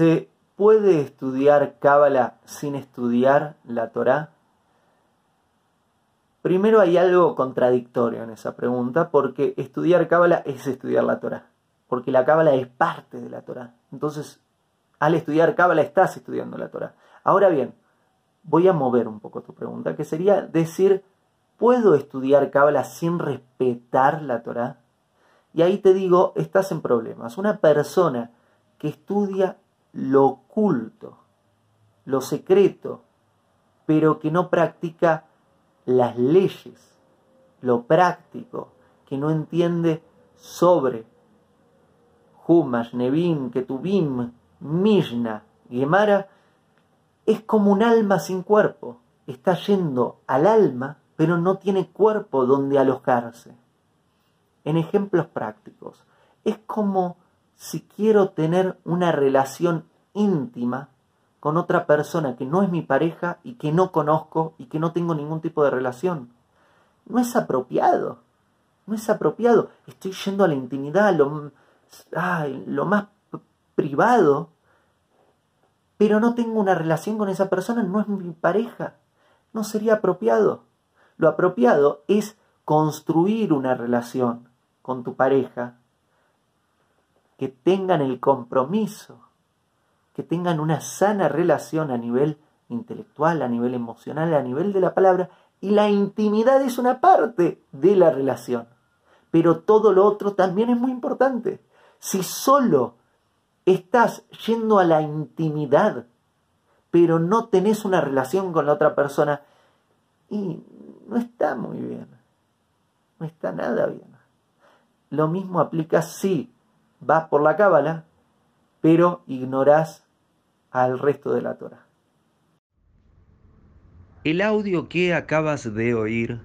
¿Se puede estudiar Cábala sin estudiar la Torá? Primero hay algo contradictorio en esa pregunta, porque estudiar Cábala es estudiar la Torá, porque la Cábala es parte de la Torá. Entonces, al estudiar Cábala estás estudiando la Torá. Ahora bien, voy a mover un poco tu pregunta, que sería decir, ¿puedo estudiar Cábala sin respetar la Torá? Y ahí te digo, estás en problemas. Una persona que estudia lo oculto, lo secreto, pero que no practica las leyes, lo práctico, que no entiende sobre Humash, Nevim, Ketubim, Mishnah, Gemara, es como un alma sin cuerpo. Está yendo al alma, pero no tiene cuerpo donde alojarse. En ejemplos prácticos, es como si quiero tener una relación íntima con otra persona que no es mi pareja y que no conozco y que no tengo ningún tipo de relación. No es apropiado. No es apropiado. Estoy yendo a la intimidad, lo, lo más privado, pero no tengo una relación con esa persona, no es mi pareja. No sería apropiado. Lo apropiado es construir una relación con tu pareja que tengan el compromiso que tengan una sana relación a nivel intelectual, a nivel emocional, a nivel de la palabra, y la intimidad es una parte de la relación. Pero todo lo otro también es muy importante. Si solo estás yendo a la intimidad, pero no tenés una relación con la otra persona, y no está muy bien. No está nada bien. Lo mismo aplica si vas por la cábala pero ignorás al resto de la Torah. El audio que acabas de oír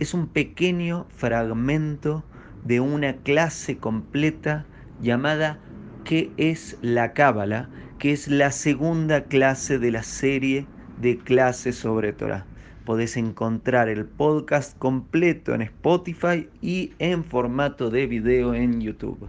es un pequeño fragmento de una clase completa llamada ¿Qué es la Cábala? que es la segunda clase de la serie de clases sobre Torah. Podés encontrar el podcast completo en Spotify y en formato de video en YouTube.